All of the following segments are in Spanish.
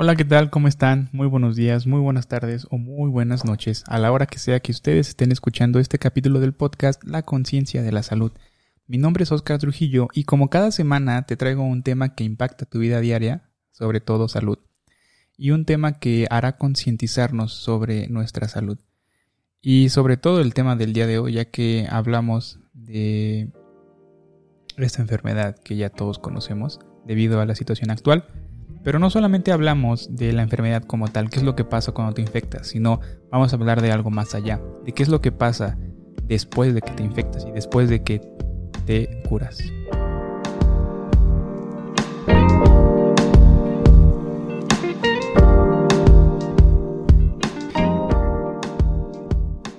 Hola, ¿qué tal? ¿Cómo están? Muy buenos días, muy buenas tardes o muy buenas noches a la hora que sea que ustedes estén escuchando este capítulo del podcast La conciencia de la salud. Mi nombre es Oscar Trujillo y como cada semana te traigo un tema que impacta tu vida diaria, sobre todo salud, y un tema que hará concientizarnos sobre nuestra salud. Y sobre todo el tema del día de hoy, ya que hablamos de esta enfermedad que ya todos conocemos debido a la situación actual pero no solamente hablamos de la enfermedad como tal, qué es lo que pasa cuando te infectas, sino vamos a hablar de algo más allá, de qué es lo que pasa después de que te infectas y después de que te curas.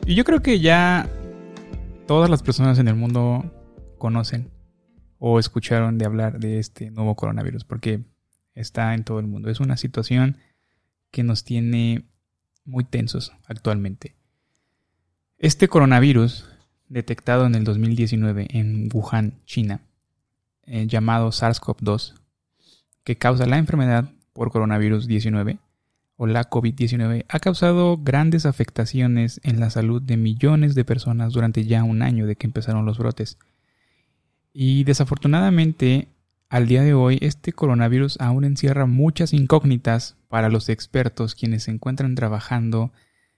Y yo creo que ya todas las personas en el mundo conocen o escucharon de hablar de este nuevo coronavirus, porque está en todo el mundo. Es una situación que nos tiene muy tensos actualmente. Este coronavirus, detectado en el 2019 en Wuhan, China, eh, llamado SARS-CoV-2, que causa la enfermedad por coronavirus 19 o la COVID-19, ha causado grandes afectaciones en la salud de millones de personas durante ya un año de que empezaron los brotes. Y desafortunadamente al día de hoy, este coronavirus aún encierra muchas incógnitas para los expertos quienes se encuentran trabajando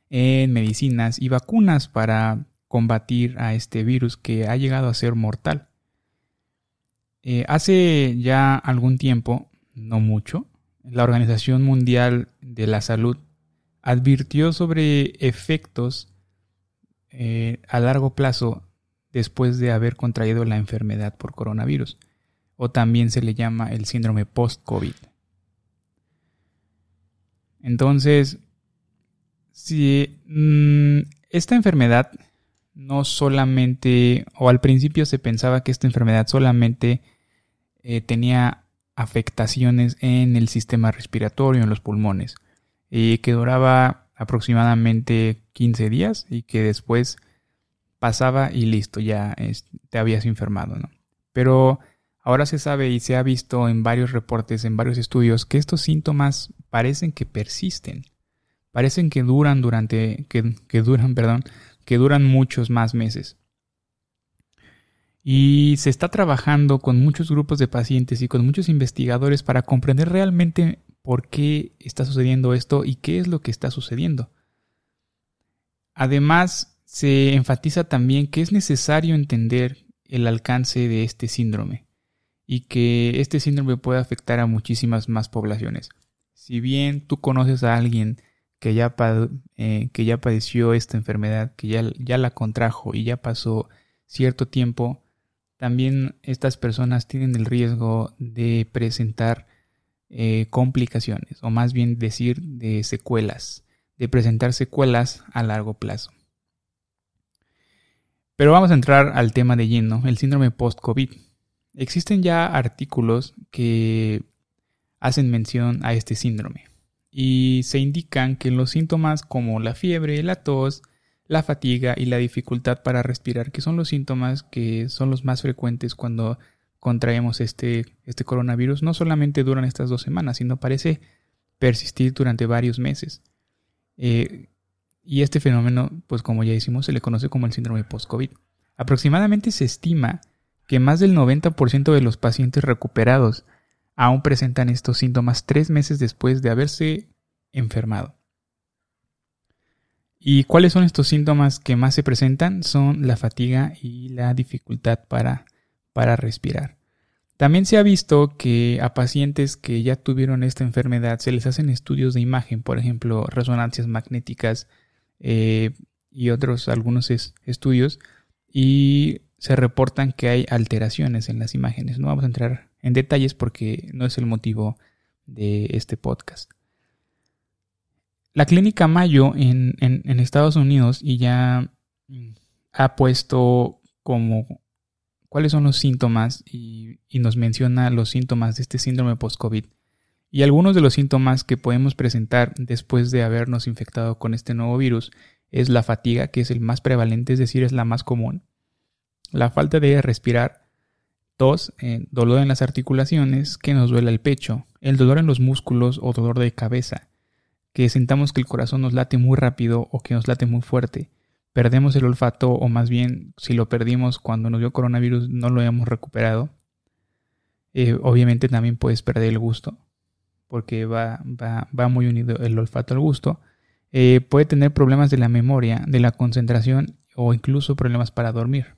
en medicinas y vacunas para combatir a este virus que ha llegado a ser mortal. Eh, hace ya algún tiempo, no mucho, la Organización Mundial de la Salud advirtió sobre efectos eh, a largo plazo después de haber contraído la enfermedad por coronavirus o también se le llama el síndrome post-COVID. Entonces, si mm, esta enfermedad no solamente, o al principio se pensaba que esta enfermedad solamente eh, tenía afectaciones en el sistema respiratorio, en los pulmones, y que duraba aproximadamente 15 días y que después pasaba y listo, ya te habías enfermado, ¿no? Pero Ahora se sabe y se ha visto en varios reportes, en varios estudios, que estos síntomas parecen que persisten, parecen que duran durante, que, duran, perdón, que duran muchos más meses. Y se está trabajando con muchos grupos de pacientes y con muchos investigadores para comprender realmente por qué está sucediendo esto y qué es lo que está sucediendo. Además, se enfatiza también que es necesario entender el alcance de este síndrome y que este síndrome puede afectar a muchísimas más poblaciones. Si bien tú conoces a alguien que ya, eh, que ya padeció esta enfermedad, que ya, ya la contrajo y ya pasó cierto tiempo, también estas personas tienen el riesgo de presentar eh, complicaciones, o más bien decir de secuelas, de presentar secuelas a largo plazo. Pero vamos a entrar al tema de lleno, el síndrome post-COVID. Existen ya artículos que hacen mención a este síndrome y se indican que los síntomas como la fiebre, la tos, la fatiga y la dificultad para respirar, que son los síntomas que son los más frecuentes cuando contraemos este, este coronavirus, no solamente duran estas dos semanas, sino parece persistir durante varios meses. Eh, y este fenómeno, pues como ya decimos, se le conoce como el síndrome post-COVID. Aproximadamente se estima que más del 90% de los pacientes recuperados aún presentan estos síntomas tres meses después de haberse enfermado. ¿Y cuáles son estos síntomas que más se presentan? Son la fatiga y la dificultad para, para respirar. También se ha visto que a pacientes que ya tuvieron esta enfermedad se les hacen estudios de imagen, por ejemplo, resonancias magnéticas eh, y otros algunos estudios, y se reportan que hay alteraciones en las imágenes. No vamos a entrar en detalles porque no es el motivo de este podcast. La clínica Mayo en, Estados Unidos y ya ha puesto como cuáles son los síntomas y, y nos menciona los síntomas de este síndrome post-COVID. Y algunos de los síntomas que podemos presentar después de habernos infectado con este nuevo virus es la fatiga, que es el más prevalente, es decir, es la más común la falta de respirar, tos, eh, dolor en las articulaciones, que nos duele el pecho, el dolor en los músculos o dolor de cabeza, que sintamos que el corazón nos late muy rápido o que nos late muy fuerte, perdemos el olfato o más bien si lo perdimos cuando nos dio coronavirus no lo hemos recuperado. Eh, obviamente también puedes perder el gusto porque va, va, va muy unido el olfato al gusto. Eh, puede tener problemas de la memoria, de la concentración o incluso problemas para dormir.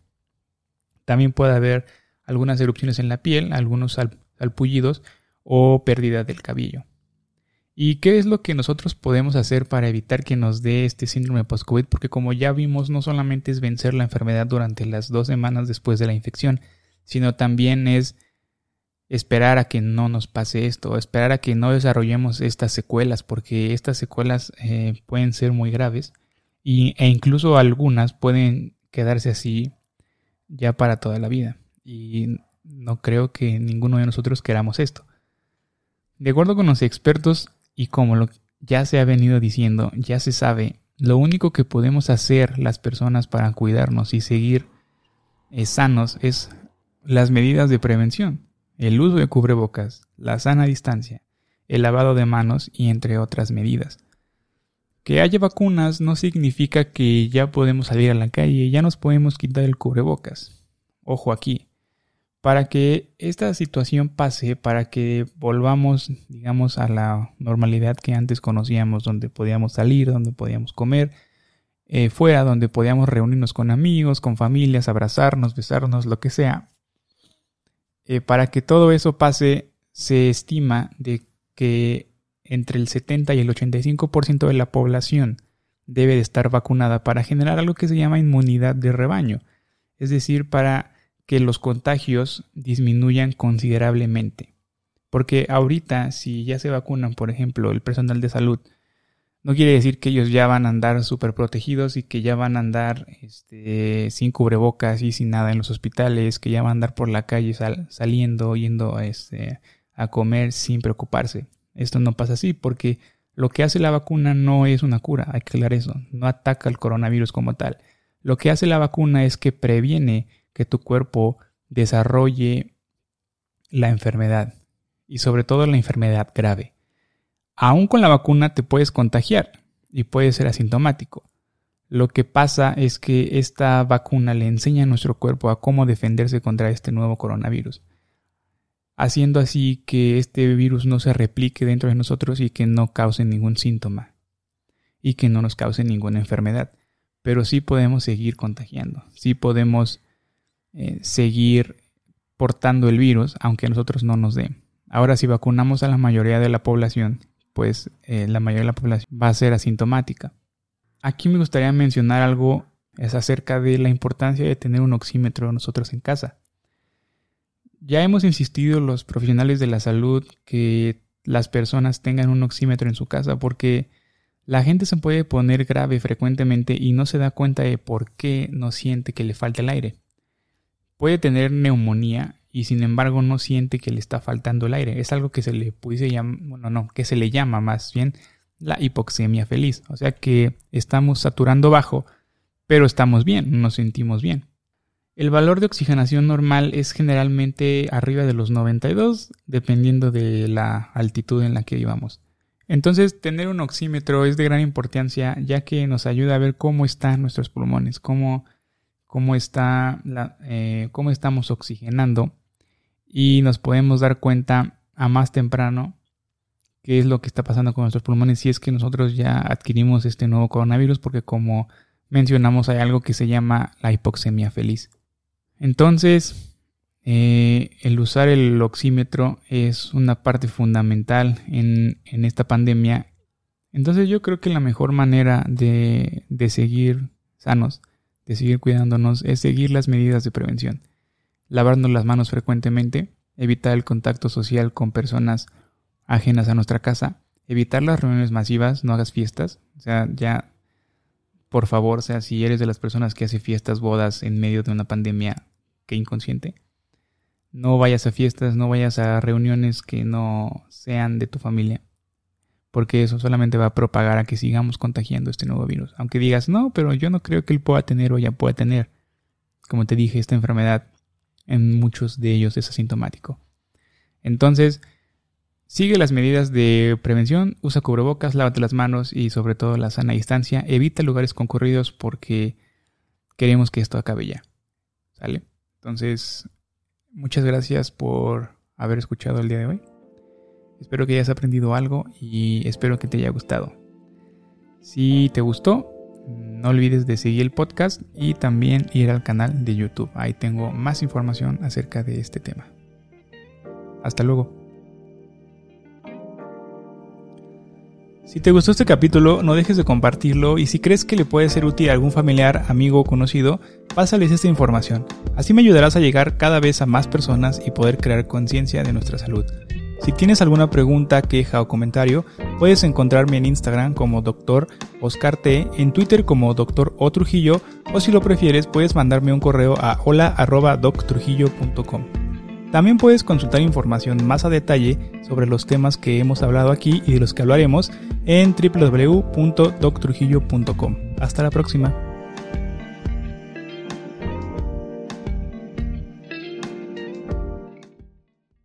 También puede haber algunas erupciones en la piel, algunos salpullidos o pérdida del cabello. ¿Y qué es lo que nosotros podemos hacer para evitar que nos dé este síndrome post-COVID? Porque como ya vimos, no solamente es vencer la enfermedad durante las dos semanas después de la infección, sino también es esperar a que no nos pase esto, esperar a que no desarrollemos estas secuelas, porque estas secuelas eh, pueden ser muy graves y, e incluso algunas pueden quedarse así ya para toda la vida. Y no creo que ninguno de nosotros queramos esto. De acuerdo con los expertos, y como lo ya se ha venido diciendo, ya se sabe, lo único que podemos hacer las personas para cuidarnos y seguir eh, sanos es las medidas de prevención, el uso de cubrebocas, la sana distancia, el lavado de manos y entre otras medidas. Que haya vacunas no significa que ya podemos salir a la calle, ya nos podemos quitar el cubrebocas. Ojo aquí, para que esta situación pase, para que volvamos, digamos, a la normalidad que antes conocíamos, donde podíamos salir, donde podíamos comer, eh, fuera, donde podíamos reunirnos con amigos, con familias, abrazarnos, besarnos, lo que sea. Eh, para que todo eso pase, se estima de que entre el 70 y el 85% de la población debe de estar vacunada para generar algo que se llama inmunidad de rebaño, es decir, para que los contagios disminuyan considerablemente. Porque ahorita, si ya se vacunan, por ejemplo, el personal de salud, no quiere decir que ellos ya van a andar súper protegidos y que ya van a andar este, sin cubrebocas y sin nada en los hospitales, que ya van a andar por la calle saliendo, yendo este, a comer sin preocuparse. Esto no pasa así porque lo que hace la vacuna no es una cura, hay que aclarar eso, no ataca el coronavirus como tal. Lo que hace la vacuna es que previene que tu cuerpo desarrolle la enfermedad y sobre todo la enfermedad grave. Aún con la vacuna te puedes contagiar y puedes ser asintomático. Lo que pasa es que esta vacuna le enseña a nuestro cuerpo a cómo defenderse contra este nuevo coronavirus, haciendo así que este virus no se replique dentro de nosotros y que no cause ningún síntoma y que no nos cause ninguna enfermedad. Pero sí podemos seguir contagiando, sí podemos eh, seguir portando el virus, aunque a nosotros no nos dé. Ahora, si vacunamos a la mayoría de la población, pues eh, la mayoría de la población va a ser asintomática. Aquí me gustaría mencionar algo es acerca de la importancia de tener un oxímetro nosotros en casa. Ya hemos insistido los profesionales de la salud que las personas tengan un oxímetro en su casa porque la gente se puede poner grave frecuentemente y no se da cuenta de por qué no siente que le falta el aire. Puede tener neumonía y sin embargo no siente que le está faltando el aire. Es algo que se le pudiese llamar, bueno, no, que se le llama más bien la hipoxemia feliz. O sea que estamos saturando bajo, pero estamos bien, nos sentimos bien. El valor de oxigenación normal es generalmente arriba de los 92, dependiendo de la altitud en la que vivamos. Entonces, tener un oxímetro es de gran importancia, ya que nos ayuda a ver cómo están nuestros pulmones, cómo cómo, está la, eh, cómo estamos oxigenando y nos podemos dar cuenta a más temprano qué es lo que está pasando con nuestros pulmones si es que nosotros ya adquirimos este nuevo coronavirus porque como mencionamos hay algo que se llama la hipoxemia feliz. Entonces, eh, el usar el oxímetro es una parte fundamental en, esta pandemia. Entonces yo creo que la mejor manera de, de seguir sanos de seguir cuidándonos es seguir las medidas de prevención. Lavarnos las manos frecuentemente, evitar el contacto social con personas ajenas a nuestra casa, evitar las reuniones masivas, no hagas fiestas, o sea, ya por favor, o sea, si eres de las personas que hace fiestas, bodas en medio de una pandemia, que inconsciente. No vayas a fiestas, no vayas a reuniones que no sean de tu familia porque eso solamente va a propagar a que sigamos contagiando este nuevo virus. Aunque digas, no, pero yo no creo que él pueda tener o ya pueda tener, como te dije, esta enfermedad en muchos de ellos es asintomático. Entonces, Sigue las medidas de prevención, usa cubrebocas, lávate las manos y sobre todo la sana distancia. Evita lugares concurridos porque queremos que esto acabe ya. ¿Sale? Entonces, muchas gracias por haber escuchado el día de hoy. Espero que hayas aprendido algo y espero que te haya gustado. Si te gustó, no olvides de seguir el podcast y también ir al canal de YouTube. Ahí tengo más información acerca de este tema. Hasta luego. Si te gustó este capítulo, no dejes de compartirlo y si crees que le puede ser útil a algún familiar, amigo o conocido, pásales esta información. Así me ayudarás a llegar cada vez a más personas y poder crear conciencia de nuestra salud. Si tienes alguna pregunta, queja o comentario, puedes encontrarme en Instagram como Dr. Oscar T, en Twitter como Dr. O Trujillo, o si lo prefieres, puedes mandarme un correo a hola.doctrujillo.com. También puedes consultar información más a detalle sobre los temas que hemos hablado aquí y de los que hablaremos en www.doctrujillo.com. Hasta la próxima.